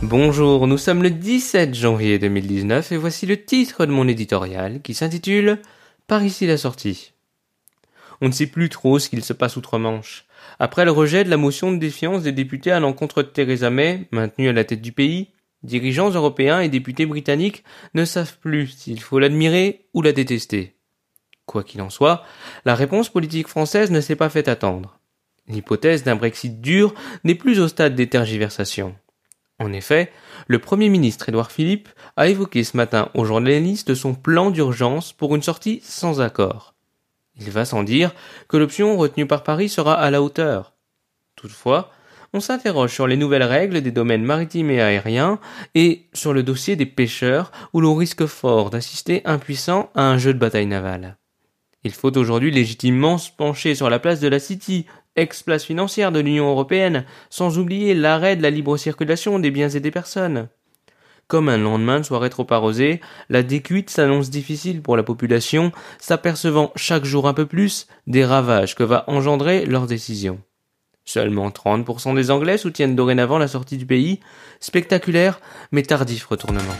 Bonjour, nous sommes le 17 janvier 2019 et voici le titre de mon éditorial qui s'intitule Par ici la sortie. On ne sait plus trop ce qu'il se passe outre-Manche. Après le rejet de la motion de défiance des députés à l'encontre de Theresa May, maintenue à la tête du pays, dirigeants européens et députés britanniques ne savent plus s'il faut l'admirer ou la détester. Quoi qu'il en soit, la réponse politique française ne s'est pas fait attendre. L'hypothèse d'un Brexit dur n'est plus au stade des tergiversations. En effet, le Premier ministre Édouard Philippe a évoqué ce matin aux journalistes son plan d'urgence pour une sortie sans accord. Il va sans dire que l'option retenue par Paris sera à la hauteur. Toutefois, on s'interroge sur les nouvelles règles des domaines maritimes et aériens et sur le dossier des pêcheurs où l'on risque fort d'assister impuissant à un jeu de bataille navale. Il faut aujourd'hui légitimement se pencher sur la place de la City, ex-place financière de l'Union européenne, sans oublier l'arrêt de la libre circulation des biens et des personnes. Comme un lendemain de soirée trop arrosée, la décuite s'annonce difficile pour la population, s'apercevant chaque jour un peu plus des ravages que va engendrer leur décision. Seulement 30% des Anglais soutiennent dorénavant la sortie du pays, spectaculaire mais tardif retournement.